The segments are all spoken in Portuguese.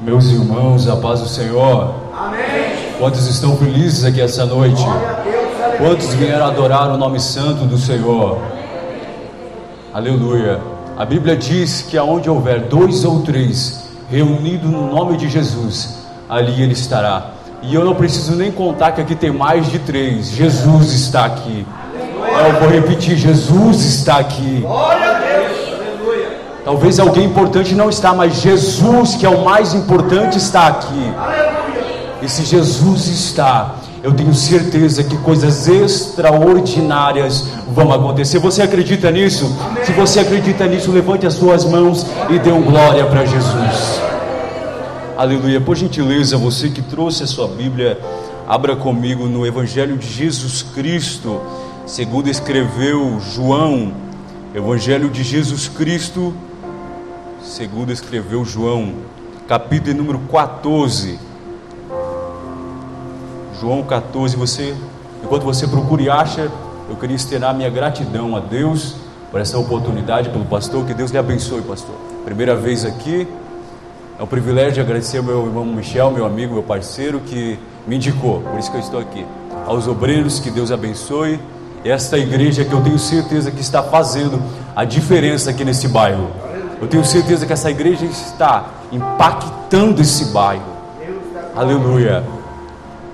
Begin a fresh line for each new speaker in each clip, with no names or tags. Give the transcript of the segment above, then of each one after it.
Meus irmãos, a paz do Senhor.
Amém.
Quantos estão felizes aqui essa noite?
Deus.
Quantos vieram adorar o nome santo do Senhor? Aleluia. A Bíblia diz que aonde houver dois ou três reunidos no nome de Jesus, ali ele estará. E eu não preciso nem contar que aqui tem mais de três. Jesus está aqui. Eu vou repetir: Jesus está aqui.
Glória a Deus.
Talvez alguém importante não está, mas Jesus, que é o mais importante, está aqui. E se Jesus está, eu tenho certeza que coisas extraordinárias vão acontecer. Você acredita nisso? Se você acredita nisso, levante as suas mãos e dê um glória para Jesus. Aleluia. Por gentileza, você que trouxe a sua Bíblia, abra comigo no Evangelho de Jesus Cristo, segundo escreveu João. Evangelho de Jesus Cristo, segundo escreveu João, capítulo número 14. João 14, você, enquanto você procura e acha, eu queria externar minha gratidão a Deus por essa oportunidade, pelo pastor, que Deus lhe abençoe, pastor. Primeira vez aqui, é um privilégio agradecer ao meu irmão Michel, meu amigo, meu parceiro, que me indicou, por isso que eu estou aqui. Aos obreiros, que Deus abençoe. Esta igreja que eu tenho certeza que está fazendo a diferença aqui nesse bairro. Eu tenho certeza que essa igreja está impactando esse bairro. Aleluia.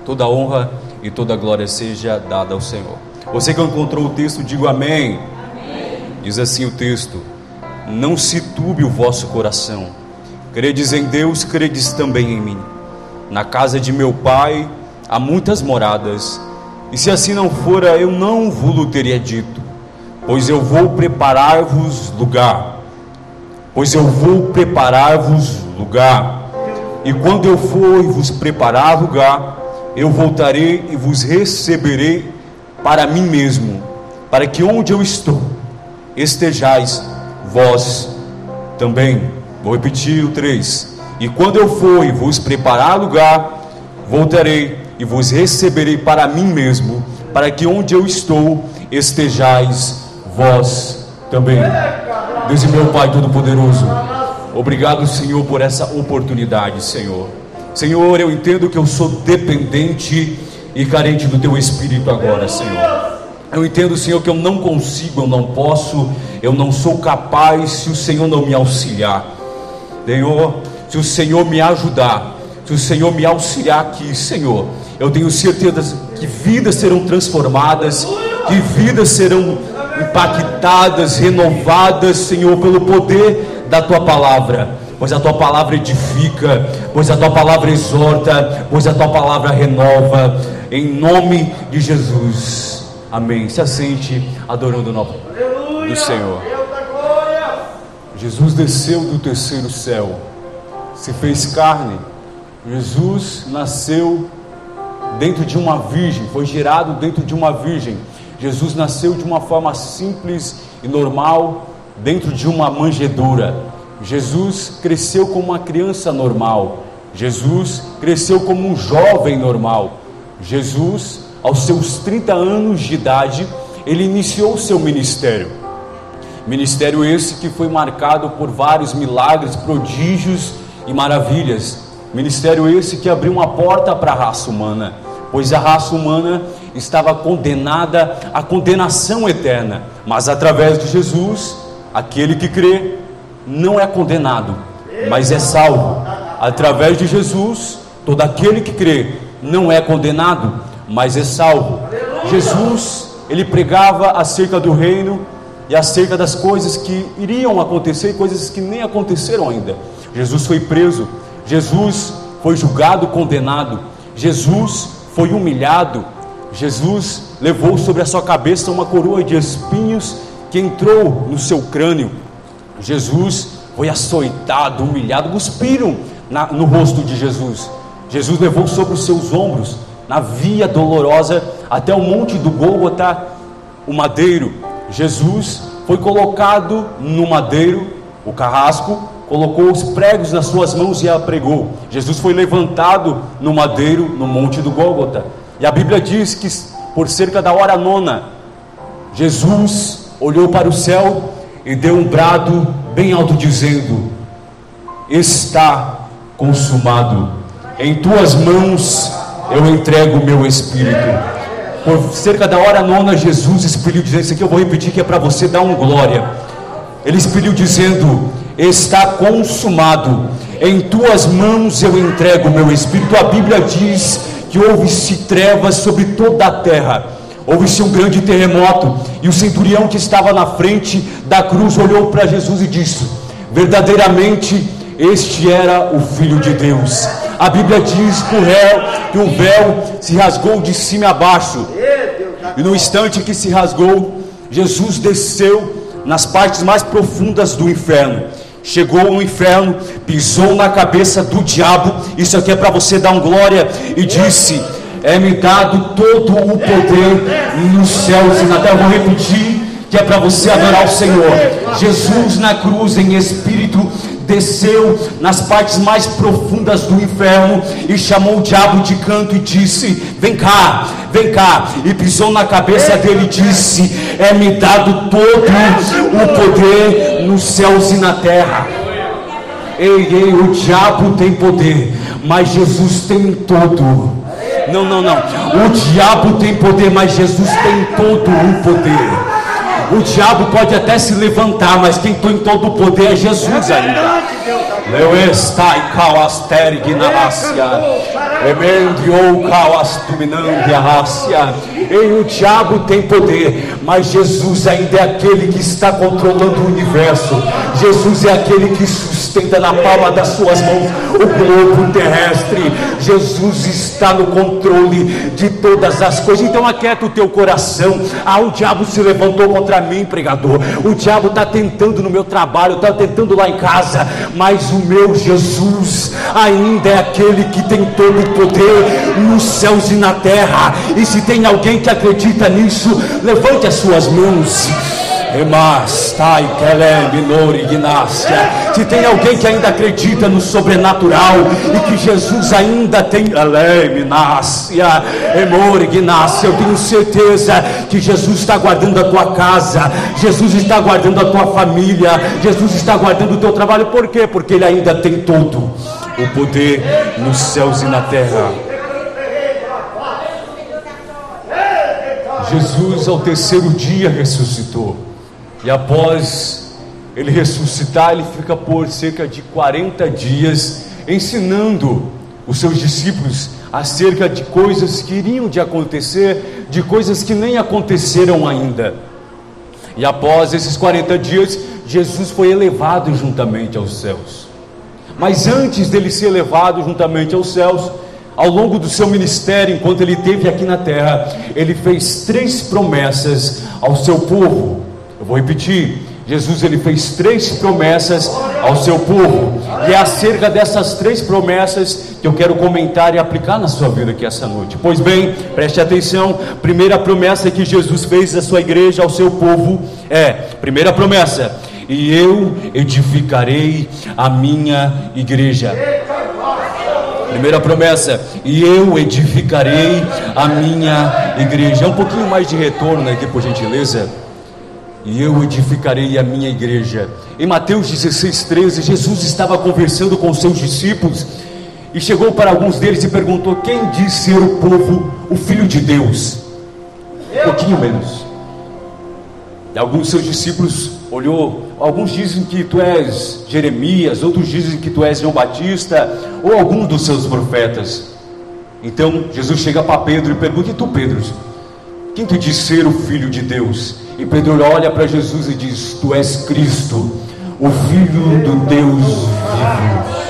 Toda honra e toda glória seja dada ao Senhor. Você que encontrou o texto, diga amém. Diz assim o texto: Não se turbe o vosso coração. Credes em Deus, credes também em mim. Na casa de meu pai há muitas moradas, e se assim não fora, eu não vos teria dito, pois eu vou preparar-vos lugar. Pois eu vou preparar-vos lugar. E quando eu for e vos preparar lugar, eu voltarei e vos receberei para mim mesmo, para que onde eu estou estejais vós também. Vou repetir o 3. E quando eu for e vos preparar lugar, voltarei e vos receberei para mim mesmo, para que onde eu estou estejais vós também. Deus e meu Pai Todo-Poderoso, obrigado, Senhor, por essa oportunidade, Senhor. Senhor, eu entendo que eu sou dependente e carente do Teu Espírito agora, Senhor. Eu entendo, Senhor, que eu não consigo, eu não posso, eu não sou capaz se o Senhor não me auxiliar. Senhor, se o Senhor me ajudar, se o Senhor me auxiliar aqui, Senhor, eu tenho certeza que vidas serão transformadas, que vidas serão impactadas, renovadas, Senhor, pelo poder da tua palavra. Pois a tua palavra edifica, pois a tua palavra exorta, pois a tua palavra renova, em nome de Jesus. Amém. Se assente adorando o nome do Senhor. Jesus desceu do terceiro céu, se fez carne. Jesus nasceu dentro de uma virgem, foi gerado dentro de uma virgem. Jesus nasceu de uma forma simples e normal, dentro de uma manjedoura. Jesus cresceu como uma criança normal. Jesus cresceu como um jovem normal. Jesus, aos seus 30 anos de idade, ele iniciou seu ministério. Ministério esse que foi marcado por vários milagres, prodígios e maravilhas. Ministério esse que abriu uma porta para a raça humana, pois a raça humana estava condenada à condenação eterna. Mas através de Jesus, aquele que crê não é condenado, mas é salvo. Através de Jesus, todo aquele que crê não é condenado, mas é salvo. Jesus, ele pregava acerca do reino e acerca das coisas que iriam acontecer e coisas que nem aconteceram ainda. Jesus foi preso, Jesus foi julgado, condenado, Jesus foi humilhado, Jesus levou sobre a sua cabeça uma coroa de espinhos que entrou no seu crânio. Jesus foi açoitado, humilhado, cuspiram na, no rosto de Jesus. Jesus levou sobre os seus ombros, na via dolorosa, até o monte do Gólgota, o madeiro. Jesus foi colocado no madeiro, o carrasco, colocou os pregos nas suas mãos e a pregou. Jesus foi levantado no madeiro, no monte do Gólgota. E a Bíblia diz que por cerca da hora nona, Jesus olhou para o céu e deu um brado bem alto, dizendo: Está consumado. Em tuas mãos eu entrego o meu espírito. Por cerca da hora nona, Jesus expeliu dizendo: Isso aqui eu vou repetir que é para você dar um glória. Ele expeliu dizendo: Está consumado. Em tuas mãos eu entrego o meu espírito. A Bíblia diz que houve-se trevas sobre toda a terra. Houve-se um grande terremoto, e o centurião que estava na frente da cruz olhou para Jesus e disse: Verdadeiramente este era o Filho de Deus. A Bíblia diz que o, réu, que o véu se rasgou de cima a baixo, e no instante que se rasgou, Jesus desceu nas partes mais profundas do inferno. Chegou no inferno, pisou na cabeça do diabo. Isso aqui é para você dar um glória. E disse: É-me dado todo o poder nos céus e na terra. Vou repetir que é para você adorar o Senhor. Jesus na cruz em espírito desceu nas partes mais profundas do inferno e chamou o diabo de canto e disse: Vem cá, vem cá. E pisou na cabeça dele e disse: É-me dado todo o poder nos céus e na terra. Ei, ei, o diabo tem poder, mas Jesus tem todo. Não, não, não. O diabo tem poder, mas Jesus tem todo o poder. O diabo pode até se levantar, mas quem tem todo o poder é Jesus ainda. Leu estai calastere gnalácia. Emendiou calas dominante a rácia. E o diabo tem poder, mas Jesus ainda é aquele que está controlando o universo. Jesus é aquele que sustenta na palma das suas mãos o globo terrestre. Jesus está no controle de todas as coisas. Então aquieta o teu coração. Ah, o diabo se levantou contra mim, pregador. O diabo está tentando no meu trabalho, está tentando lá em casa, mas o meu Jesus ainda é aquele que tem todo o poder nos céus e na terra. E se tem alguém que acredita nisso, levante as suas mãos. Se tem alguém que ainda acredita no sobrenatural e que Jesus ainda tem eu tenho certeza que Jesus está guardando a tua casa, Jesus está guardando a tua família, Jesus está guardando o teu trabalho. Por quê? Porque Ele ainda tem todo o poder nos céus e na terra. Jesus ao terceiro dia ressuscitou. E após ele ressuscitar, ele fica por cerca de 40 dias ensinando os seus discípulos acerca de coisas que iriam de acontecer, de coisas que nem aconteceram ainda. E após esses 40 dias, Jesus foi elevado juntamente aos céus. Mas antes dele ser elevado juntamente aos céus, ao longo do seu ministério, enquanto ele esteve aqui na terra, ele fez três promessas ao seu povo. Eu vou repetir. Jesus ele fez três promessas ao seu povo, e é acerca dessas três promessas que eu quero comentar e aplicar na sua vida aqui essa noite. Pois bem, preste atenção. Primeira promessa que Jesus fez à sua igreja, ao seu povo, é: primeira promessa, e eu edificarei a minha igreja. Primeira promessa, e eu edificarei a minha igreja. Um pouquinho mais de retorno aqui, por gentileza. E eu edificarei a minha igreja. Em Mateus 16, 13, Jesus estava conversando com seus discípulos e chegou para alguns deles e perguntou: Quem diz ser o povo o filho de Deus? Um pouquinho menos. E alguns seus discípulos olhou, alguns dizem que tu és Jeremias, outros dizem que tu és João Batista, ou algum dos seus profetas. Então Jesus chega para Pedro e pergunta: E tu, Pedro, quem tu diz ser o filho de Deus? E Pedro olha para Jesus e diz: Tu és Cristo, o Filho do Deus vivo.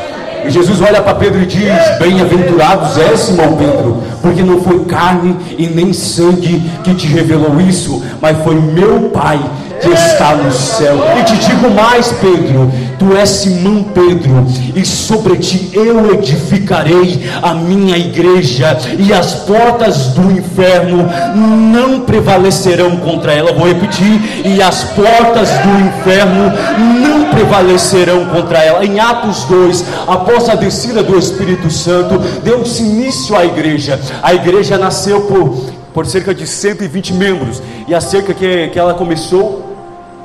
E Jesus olha para Pedro e diz: Bem-aventurados és, Simão Pedro, porque não foi carne e nem sangue que te revelou isso, mas foi meu Pai que está no céu. E te digo mais, Pedro: Tu és Simão Pedro, e sobre ti eu edificarei a minha igreja, e as portas do inferno não prevalecerão contra ela. Vou repetir: e as portas do inferno não prevalecerão contra ela. Em Atos 2, após a descida do Espírito Santo, deu-se início à igreja. A igreja nasceu por, por cerca de 120 membros, e a cerca que, que ela começou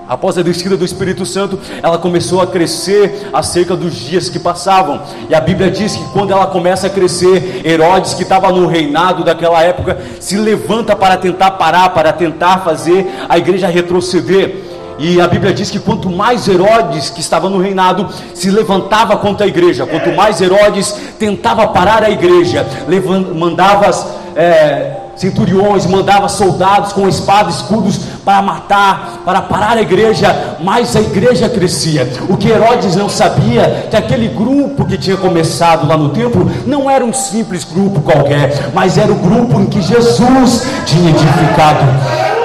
Após a descida do Espírito Santo, ela começou a crescer acerca dos dias que passavam. E a Bíblia diz que quando ela começa a crescer, Herodes, que estava no reinado daquela época, se levanta para tentar parar, para tentar fazer a igreja retroceder. E a Bíblia diz que quanto mais Herodes, que estava no reinado, se levantava contra a igreja, quanto mais Herodes tentava parar a igreja, mandava é, centuriões, mandava soldados com espada, escudos para matar, para parar a igreja, mais a igreja crescia. O que Herodes não sabia que aquele grupo que tinha começado lá no templo não era um simples grupo qualquer, mas era o grupo em que Jesus tinha edificado.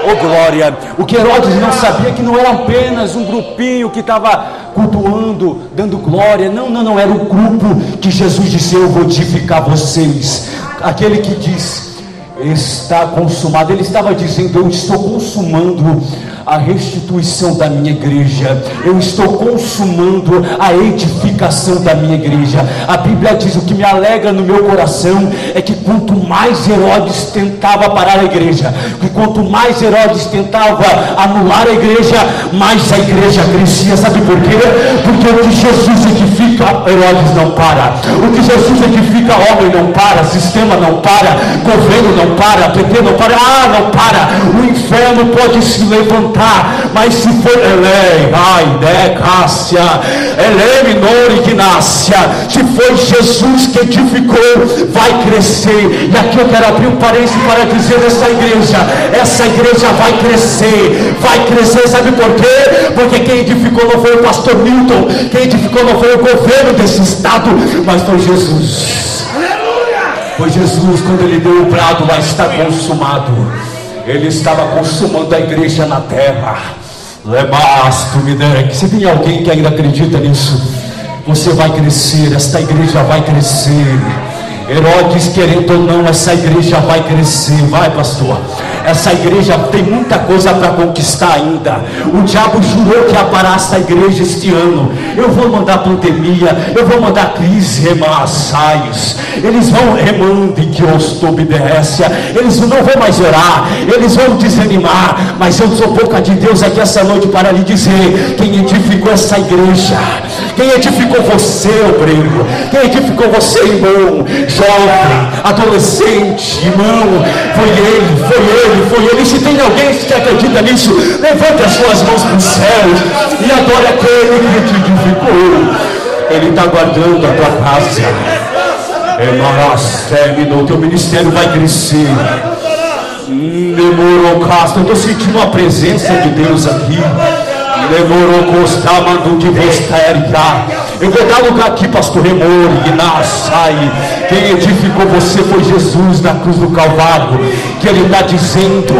Oh glória! O que Herodes não sabia que não era apenas um grupinho que estava cultuando, dando glória. Não, não, não, era o grupo que Jesus disse: Eu vou edificar vocês. Aquele que diz está consumado. Ele estava dizendo: Eu estou consumando a restituição da minha igreja, eu estou consumando a edificação da minha igreja. A Bíblia diz: o que me alegra no meu coração é que quanto mais Herodes tentava parar a igreja, que quanto mais Herodes tentava anular a igreja, mais a igreja crescia. Sabe por quê? Porque o que Jesus edifica, Herodes não para. O que Jesus edifica, homem não para, sistema não para, governo não para, PT não para, ah, não para. O inferno pode se levantar levantar, mas se for Elei, ai, Decácia, Elei, minor ignácia, se foi Jesus que edificou, vai crescer. E aqui eu quero abrir um parênteses para dizer essa igreja, essa igreja vai crescer, vai crescer, sabe por quê? Porque quem edificou não foi o pastor Milton, quem edificou não foi o governo desse estado, mas foi Jesus. Foi Jesus quando ele deu o prato, lá está consumado. Ele estava consumando a igreja na terra. Lebasto me se tem alguém que ainda acredita nisso, você vai crescer, esta igreja vai crescer. Herodes, querendo ou não, essa igreja vai crescer, vai, pastor. Essa igreja tem muita coisa para conquistar ainda. O diabo jurou que ia parar essa igreja este ano. Eu vou mandar pandemia, eu vou mandar crise, remassais. Eles vão remando em que obedência. Eles não vão mais orar, eles vão desanimar. Mas eu sou boca de Deus aqui essa noite para lhe dizer: quem edificou essa igreja, quem edificou você, obreiro, quem edificou você, irmão, jovem, adolescente, irmão, foi ele, foi ele ele, foi ele. Se tem alguém que acredita nisso, levante as suas mãos para os céus e adore aquele que te edificou. Ele está guardando a tua casa. Terminou, teu ministério vai crescer. Demorou, Castro. Eu estou sentindo a presença de Deus aqui. Eu vou dar lugar aqui, pastor Remor, Sai. Quem edificou você foi Jesus na cruz do Calvário. Que Ele está dizendo: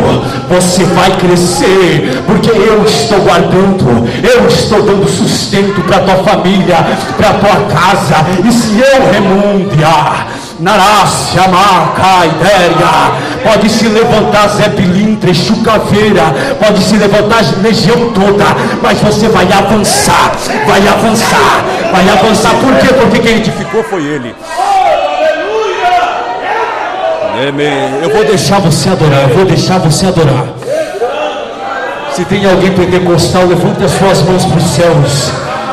você vai crescer, porque eu estou guardando, eu estou dando sustento para tua família, para tua casa. E se eu remundiar, Narácia, Maca, Idéria, pode se levantar Zé Pilintra, Chucaveira, pode se levantar a legião toda, mas você vai avançar, vai avançar, vai avançar. Por quê? Porque quem edificou foi ele. Eu vou deixar você adorar, eu vou deixar você adorar. Se tem alguém pentecostal, levante as suas mãos para os céus.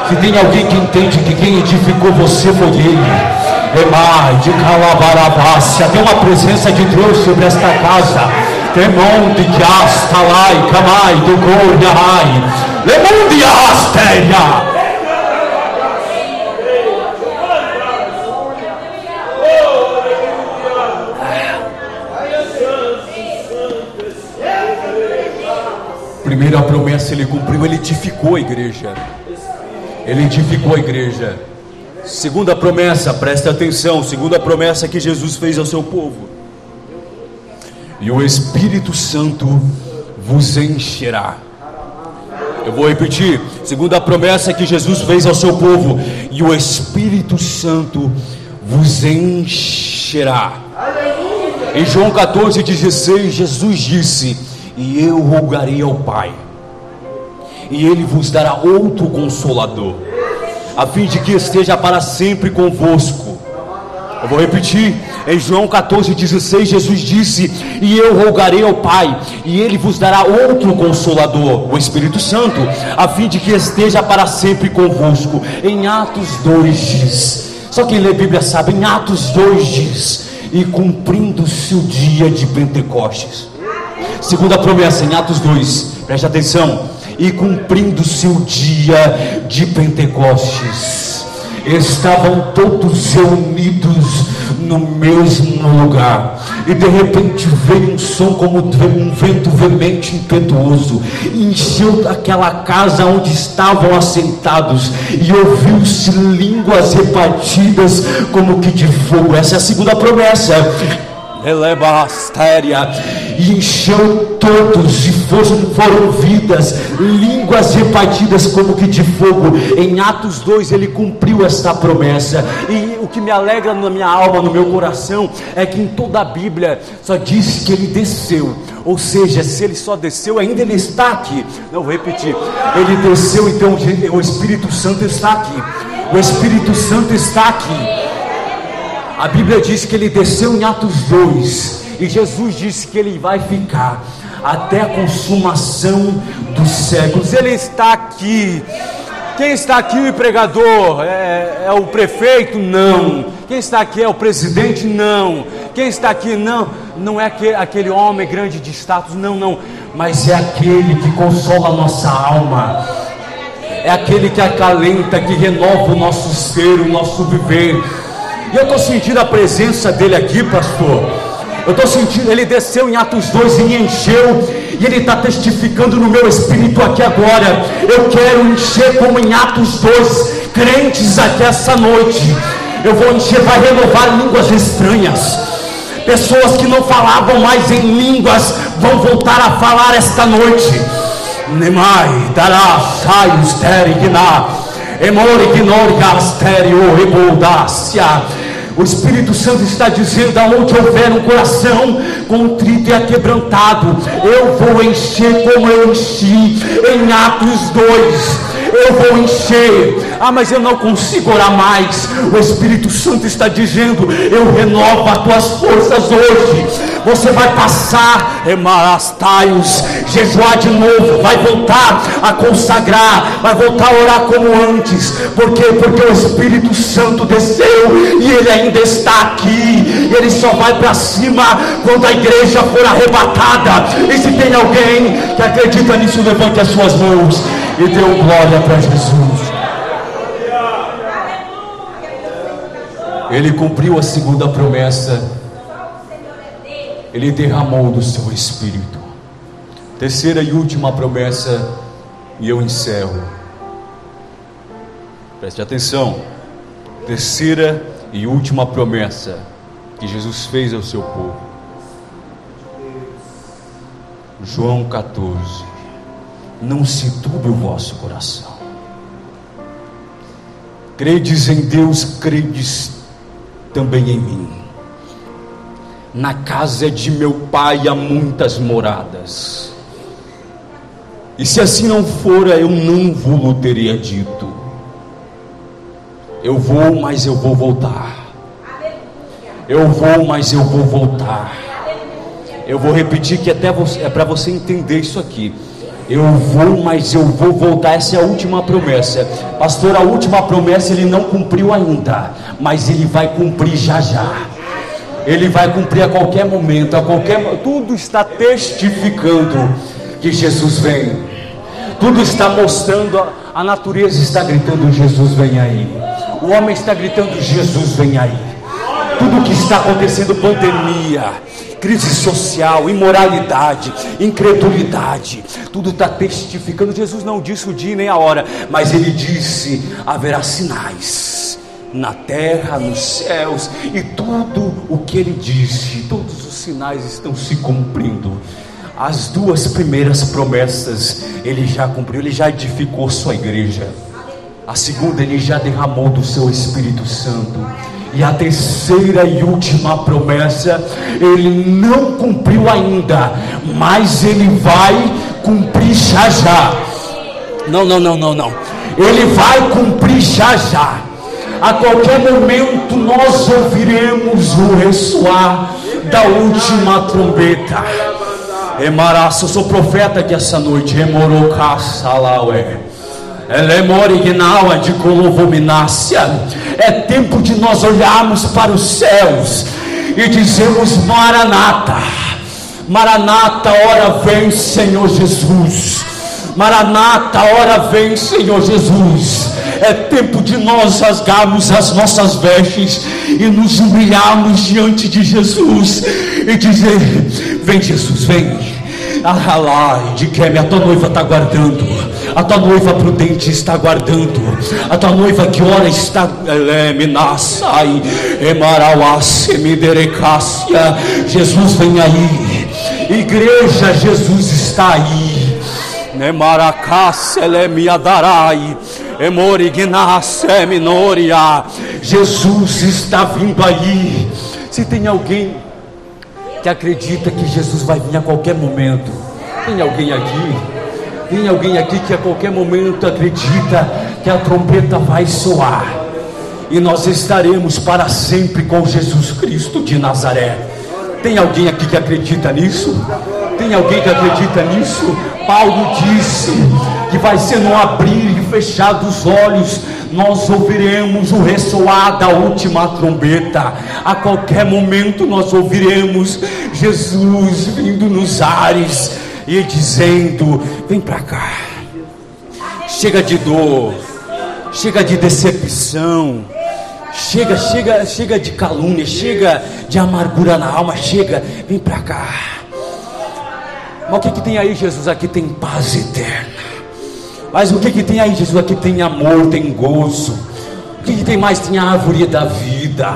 Se tem alguém que entende que quem edificou você foi ele. Emai de Calabarabácia, tem uma presença de Deus sobre esta casa. Temon de Gastalai, Camai, do Gordiahai, Lemon de Astéria. Primeira promessa ele cumpriu, ele edificou a igreja. Ele edificou a igreja. Segunda promessa, preste atenção, segunda promessa que Jesus fez ao seu povo. E o Espírito Santo vos encherá. Eu vou repetir, segunda promessa que Jesus fez ao seu povo, e o Espírito Santo vos encherá. Em João 14, 16, Jesus disse: E eu rogarei ao Pai, e ele vos dará outro consolador a fim de que esteja para sempre convosco. Eu vou repetir. Em João 14,16, Jesus disse: E eu rogarei ao Pai, e Ele vos dará outro consolador, o Espírito Santo, a fim de que esteja para sempre convosco. Em Atos 2 diz. Só quem lê Bíblia sabe, em Atos 2 diz: E cumprindo-se o dia de Pentecostes. Segunda promessa, em Atos 2, preste atenção. E cumprindo-se o dia de Pentecostes estavam todos reunidos no mesmo lugar. E de repente veio um som como um vento veemente impetuoso, encheu aquela casa onde estavam assentados, e ouviu-se línguas repartidas como que de fogo. Essa é a segunda promessa eleva astéria e encheu todos e foram, foram vidas, línguas repartidas como que de fogo. Em Atos 2 ele cumpriu esta promessa. E o que me alegra na minha alma, no meu coração, é que em toda a Bíblia só diz que ele desceu. Ou seja, se ele só desceu, ainda ele está aqui. Não vou repetir. Ele desceu, então o Espírito Santo está aqui. O Espírito Santo está aqui. A Bíblia diz que ele desceu em Atos 2 e Jesus disse que ele vai ficar até a consumação dos séculos. Ele está aqui. Quem está aqui, pregador? É, é, o prefeito? Não. Quem está aqui é o presidente? Não. Quem está aqui? Não. Não é aquele, aquele homem grande de status? Não, não. Mas é aquele que consola a nossa alma. É aquele que acalenta, que renova o nosso ser, o nosso viver e eu estou sentindo a presença dele aqui, pastor. Eu estou sentindo, ele desceu em Atos 2 e me encheu, e ele está testificando no meu espírito aqui agora. Eu quero encher como em Atos 2, crentes aqui essa noite. Eu vou encher, vai renovar línguas estranhas. Pessoas que não falavam mais em línguas vão voltar a falar esta noite. Nemai, dará, saios, terigna, emore, ignore, gasterio, reboldácia. O Espírito Santo está dizendo: aonde houver um coração contrito e aquebrantado, eu vou encher como eu enchi em Atos 2 eu vou encher. Ah, mas eu não consigo orar mais. O Espírito Santo está dizendo: eu renovo as tuas forças hoje. Você vai passar, emarastaios, jejuar de novo, vai voltar a consagrar, vai voltar a orar como antes. Por quê? Porque o Espírito Santo desceu e ele ainda está aqui. Ele só vai para cima quando a igreja for arrebatada. E se tem alguém que acredita nisso, levante as suas mãos e dê um glória para Jesus. Ele cumpriu a segunda promessa. Ele derramou do seu espírito. Terceira e última promessa, e eu encerro. Preste atenção. Terceira e última promessa que Jesus fez ao seu povo. João 14. Não se turbe o vosso coração. Credes em Deus, credes também em mim. Na casa de meu pai há muitas moradas. E se assim não fora, eu não vou teria dito. Eu vou, mas eu vou voltar. Eu vou, mas eu vou voltar. Eu vou repetir que até você, é para você entender isso aqui. Eu vou, mas eu vou voltar. Essa é a última promessa. Pastor, a última promessa ele não cumpriu ainda, mas ele vai cumprir já já. Ele vai cumprir a qualquer momento, a qualquer tudo está testificando que Jesus vem. Tudo está mostrando, a natureza está gritando: Jesus vem aí. O homem está gritando: Jesus vem aí. Tudo que está acontecendo, pandemia, crise social, imoralidade, incredulidade, tudo está testificando. Jesus não disse o dia nem a hora, mas ele disse: haverá sinais na terra, nos céus, e tudo o que ele disse, todos os sinais estão se cumprindo. As duas primeiras promessas ele já cumpriu, ele já edificou sua igreja. A segunda, ele já derramou do seu Espírito Santo. E a terceira e última promessa, ele não cumpriu ainda, mas ele vai cumprir já já. Não, não, não, não, não. Ele vai cumprir já já. A qualquer momento nós ouviremos o ressoar da última trombeta. Emaraço, eu sou profeta aqui essa noite. Emorocaçalaué. Elemorignaua de colovominácia. É tempo de nós olharmos para os céus e dizermos Maranata. Maranata, hora vem, Senhor Jesus. Maranata, hora vem, Senhor Jesus. É tempo de nós rasgarmos as nossas vestes e nos humilharmos diante de Jesus e dizer: Vem, Jesus, vem. Ah, de que a tua noiva está guardando, a tua noiva prudente está guardando, a tua noiva que ora está. Jesus vem aí, igreja, Jesus está aí. Jesus está vindo aí. Se tem alguém que acredita que Jesus vai vir a qualquer momento, tem alguém aqui? Tem alguém aqui que a qualquer momento acredita que a trombeta vai soar e nós estaremos para sempre com Jesus Cristo de Nazaré? Tem alguém aqui que acredita nisso? Tem alguém que acredita nisso? Paulo disse que vai ser no abrir e fechar dos olhos, nós ouviremos o ressoar da última trombeta. A qualquer momento nós ouviremos Jesus vindo nos ares e dizendo: Vem para cá. Chega de dor, chega de decepção. Chega, chega, chega de calúnia, chega de amargura na alma, chega, vem para cá. Mas o que, que tem aí, Jesus? Aqui tem paz eterna. Mas o que, que tem aí, Jesus? Aqui tem amor, tem gozo. O que, que tem mais? Tem a árvore da vida.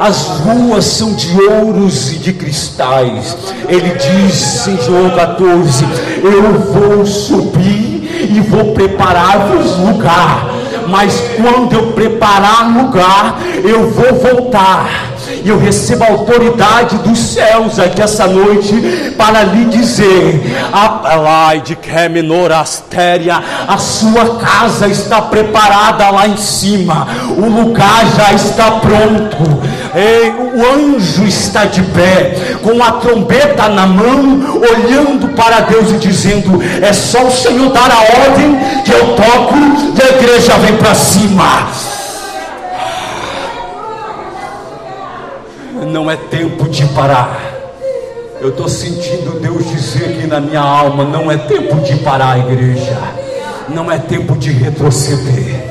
As ruas são de ouros e de cristais. Ele diz em João 14: Eu vou subir e vou preparar-vos lugar. Mas quando eu preparar lugar, eu vou voltar e eu recebo a autoridade dos céus aqui essa noite para lhe dizer: Apelai de Keminor Astéria, a sua casa está preparada lá em cima, o lugar já está pronto. Ei, o anjo está de pé, com a trombeta na mão, olhando para Deus e dizendo: É só o Senhor dar a ordem que eu toco e a igreja vem para cima. Não é tempo de parar. Eu estou sentindo Deus dizer aqui na minha alma: não é tempo de parar, igreja. Não é tempo de retroceder.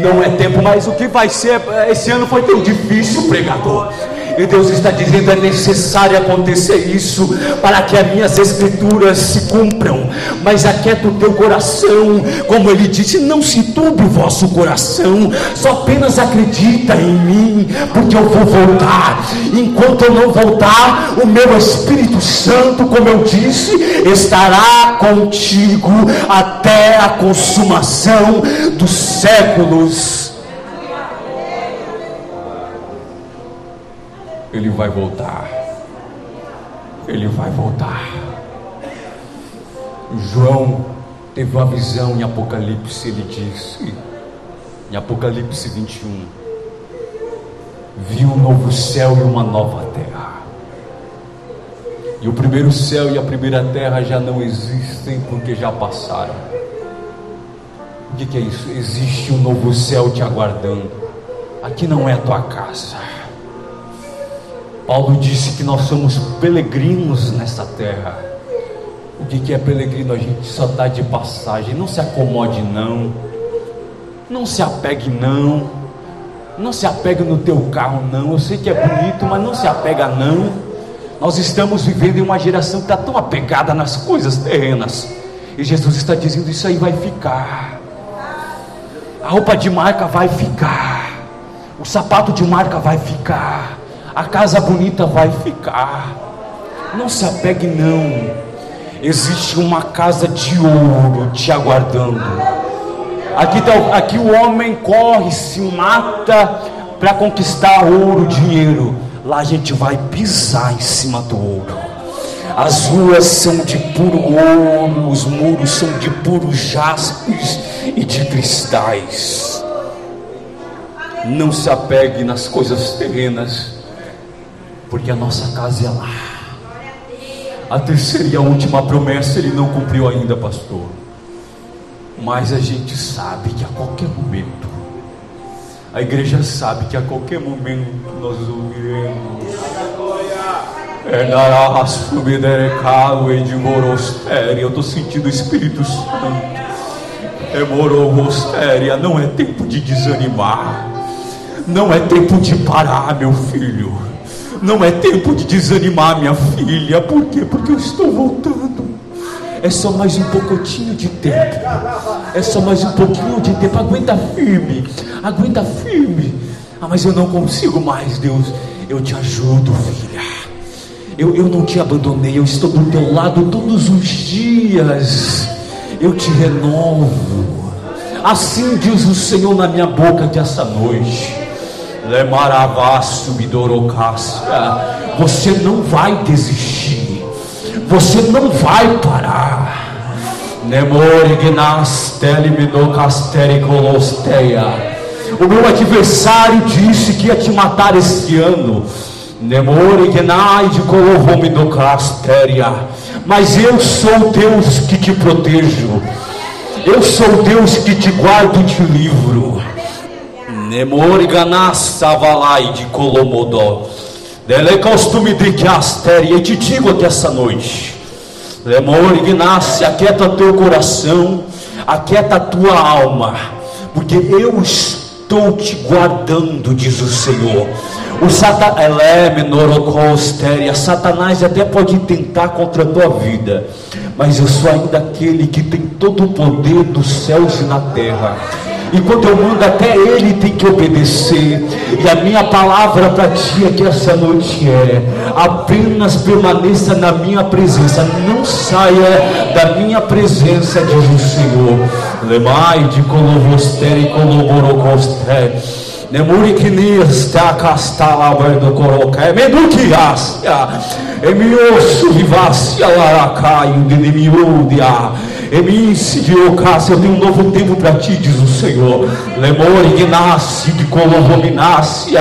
Não é tempo, mas o que vai ser? Esse ano foi tão difícil, pregador. E Deus está dizendo: é necessário acontecer isso para que as minhas escrituras se cumpram. Mas aquieta o teu coração, como ele disse: não se turbe o vosso coração, só apenas acredita em mim, porque eu vou voltar. Enquanto eu não voltar, o meu Espírito Santo, como eu disse, estará contigo até a consumação dos séculos. Ele vai voltar. Ele vai voltar. João teve uma visão em Apocalipse, ele disse, em Apocalipse 21, viu um novo céu e uma nova terra. E o primeiro céu e a primeira terra já não existem porque já passaram. O que, é isso? Existe um novo céu te aguardando. Aqui não é a tua casa. Paulo disse que nós somos peregrinos nessa terra. O que, é peregrino? A gente só está de passagem. Não se acomode, não. Não se apegue, não. Não se apegue no teu carro, não. Eu sei que é bonito, mas não se apega, não. Nós estamos vivendo em uma geração que está tão apegada nas coisas terrenas. E Jesus está dizendo: Isso aí vai ficar. A roupa de marca vai ficar. O sapato de marca vai ficar a casa bonita vai ficar. Não se apegue, não. Existe uma casa de ouro te aguardando. Aqui, tá, aqui o homem corre, se mata para conquistar ouro, dinheiro. Lá a gente vai pisar em cima do ouro. As ruas são de puro ouro, os muros são de puro jaspes e de cristais. Não se apegue nas coisas terrenas, porque a nossa casa é lá. A terceira e a última promessa ele não cumpriu ainda, pastor. Mas a gente sabe que a qualquer momento, a igreja sabe que a qualquer momento nós ouviremos. Eu estou sentindo o Espírito Santo. Não é tempo de desanimar. Não é tempo de parar, meu filho. Não é tempo de desanimar, minha filha. Por quê? Porque eu estou voltando. É só mais um pouquinho de tempo. É só mais um pouquinho de tempo. Aguenta firme. Aguenta firme. Ah, mas eu não consigo mais, Deus. Eu te ajudo, filha. Eu, eu não te abandonei. Eu estou do teu lado todos os dias. Eu te renovo. Assim diz o Senhor na minha boca dessa noite. Você não vai desistir. Você não vai parar. O meu adversário disse que ia te matar este ano. Mas eu sou Deus que te protejo. Eu sou Deus que te guardo e te livro. Nemoriganassavalai de Colomodó. Dele costume de que. E te digo aqui essa noite. Lemorignasse, aquieta teu coração, aquieta tua alma, porque eu estou te guardando, diz o Senhor. O Satanás até pode tentar contra a tua vida, mas eu sou ainda aquele que tem todo o poder dos céus e na terra. E quando eu mando até ele tem que obedecer. E a minha palavra para ti aqui essa noite é: apenas permaneça na minha presença, não saia da minha presença, diz o Senhor. Lemai de colovostere e coloborocostere. Nemuri que nesta castala do coroca, é meduquiácia, é miosso vivácia laracaio de nemiúdia. Emis de Ocácia, eu tenho um novo tempo para ti, diz o Senhor. Lemor ignace de colovominácia,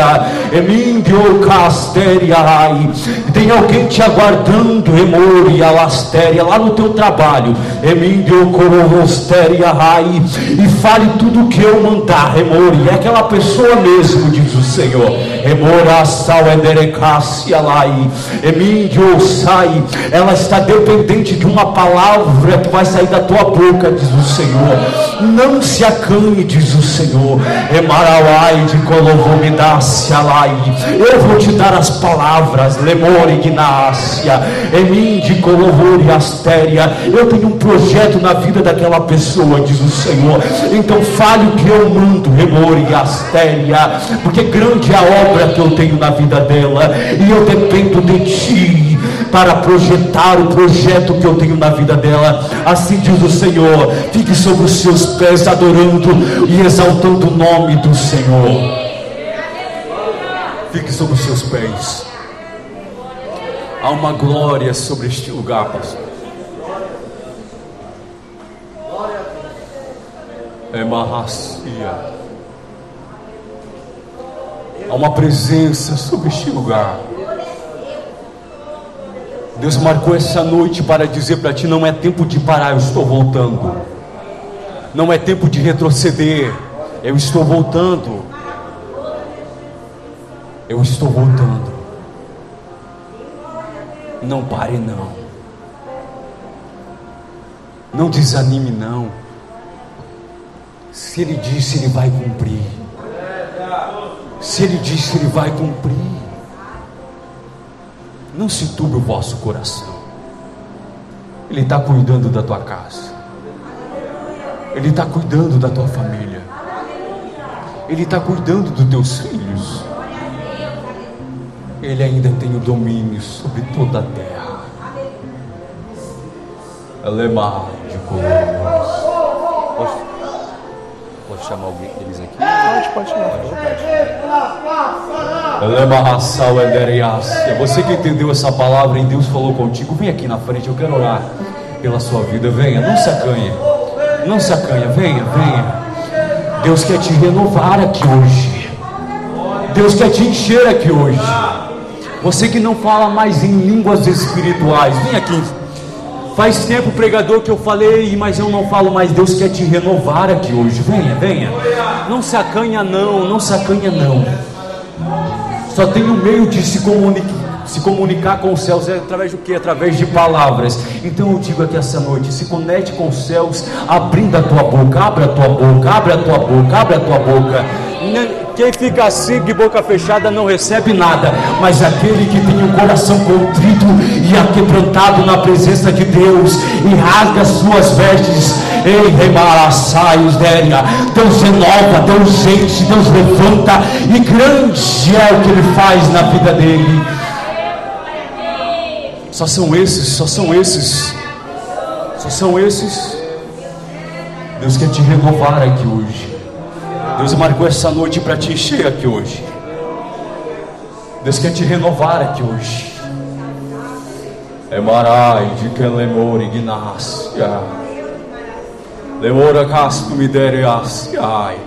emin de Ocasteriai. Tem alguém te aguardando, emor e alastéria, lá no teu trabalho. Emin de Ocorovosteriai. E fale tudo o que eu mandar, emor. E é aquela pessoa mesmo, diz o Senhor. De Osai. Ela está dependente de uma palavra que vai sair da tua boca, diz o Senhor. Não se acanhe, diz o Senhor. De Eu vou te dar as palavras, lemor ignácia, emim de colovori astéria. Eu tenho um projeto na vida daquela pessoa, diz o Senhor. Então fale o que eu mando, remor e astéria, porque grande é a obra que eu tenho na vida dela, e eu dependo de ti para projetar o projeto que eu tenho na vida dela. Assim diz o Senhor: fique sobre os seus pés, adorando e exaltando o nome do Senhor. Fique sobre os seus pés. Há uma glória sobre este lugar, pastor. É marracia. Há uma presença sobre este lugar. Deus marcou essa noite para dizer para ti: não é tempo de parar, eu estou voltando. Não é tempo de retroceder, eu estou voltando. Eu estou voltando. Não pare, não. Não desanime, não. Se Ele disse, Ele vai cumprir. Se Ele disse, Ele vai cumprir. Não se turbe o vosso coração. Ele está cuidando da tua casa. Ele está cuidando da tua família. Ele está cuidando dos teus filhos. Ele ainda tem o domínio sobre toda a terra. Alemar de Colombo. Chamar alguém deles aqui?
Pode, pode chamar.
Você que entendeu essa palavra e Deus falou contigo, vem aqui na frente, eu quero orar pela sua vida. Venha, não se acanhe. Não se acanhe, venha, venha. Deus quer te renovar aqui hoje. Deus quer te encher aqui hoje. Você que não fala mais em línguas espirituais, vem aqui. Faz tempo, pregador, que eu falei, mas eu não falo mais. Deus quer te renovar aqui hoje. Venha, venha. Não se acanha, não. Não se acanha, não. Só tem um meio de se comunicar se comunicar com os céus é através do que? Através de palavras. Então eu digo aqui essa noite: se conecte com os céus, abrindo a tua boca, abre a tua boca, abre a tua boca, abre a tua boca. Quem fica assim de boca fechada não recebe nada, mas aquele que tem o coração contrito e aquebrantado na presença de Deus e rasga as suas vestes, ei, remaraçaios, Déria, Deus renova, Deus enche, Deus levanta, e grande é o que Ele faz na vida dele. Só são esses, só são esses, só são esses. Deus quer te renovar aqui hoje. Deus marcou essa noite para te encher aqui hoje. Deus quer te renovar aqui hoje. Emarai de que lemor ignácia. Lemora casto me dereasiai.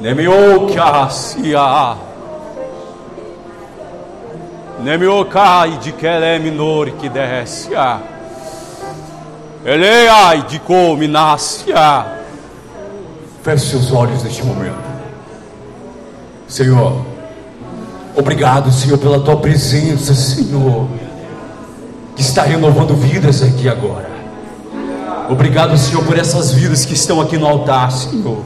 Nemio que Nemiokai de Kelé minor que desce. Eleai de cominácia. Feche seus olhos neste momento. Senhor, obrigado, Senhor, pela tua presença, Senhor, que está renovando vidas aqui agora. Obrigado, Senhor, por essas vidas que estão aqui no altar, Senhor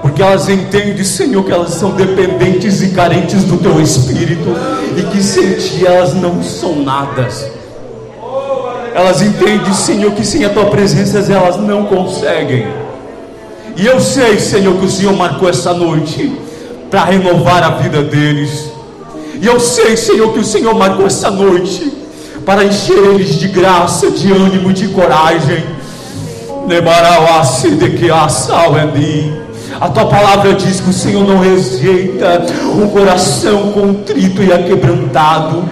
porque elas entendem, Senhor, que elas são dependentes e carentes do Teu Espírito, e que sem Ti elas não são nada. Elas entendem, Senhor, que sem a Tua presença elas não conseguem. E eu sei, Senhor, que o Senhor marcou essa noite para renovar a vida deles. E eu sei, Senhor, que o Senhor marcou essa noite para encher eles de graça, de ânimo, de coragem. A tua palavra diz que o Senhor não rejeita um coração contrito e aquebrantado.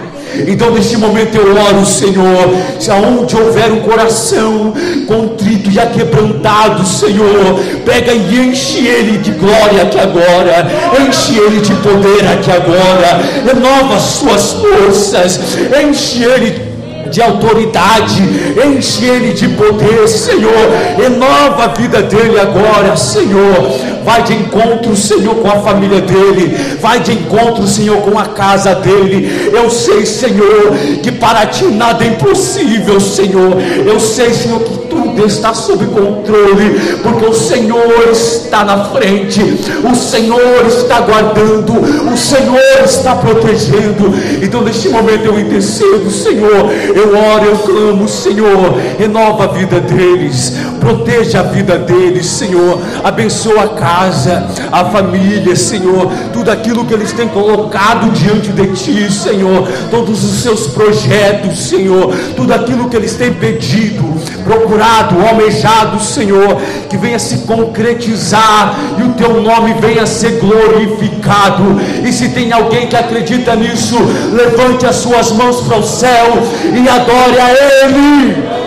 Então, neste momento, eu oro, Senhor, se aonde houver um coração contrito e aquebrantado, Senhor, pega e enche ele de glória aqui agora, enche ele de poder aqui agora, renova as suas forças, enche ele de autoridade, enche ele de poder, Senhor, renova a vida dele agora, Senhor vai de encontro, Senhor, com a família dele, vai de encontro, Senhor, com a casa dele. Eu sei, Senhor, que para ti nada é impossível, Senhor. Eu sei, Senhor, que tudo está sob controle, porque o Senhor está na frente, o Senhor está guardando, o Senhor está protegendo. Então, neste momento, eu intercedo, Senhor, eu oro, eu clamo, Senhor, renova a vida deles, proteja a vida deles, Senhor, abençoa a casa, a família, Senhor, tudo aquilo que eles têm colocado diante de Ti, Senhor, todos os seus projetos, Senhor, tudo aquilo que eles têm pedido, procurado, almejado, Senhor, que venha se concretizar e o Teu nome venha ser glorificado. E se tem alguém que acredita nisso, levante as suas mãos para o céu e adore a Ele.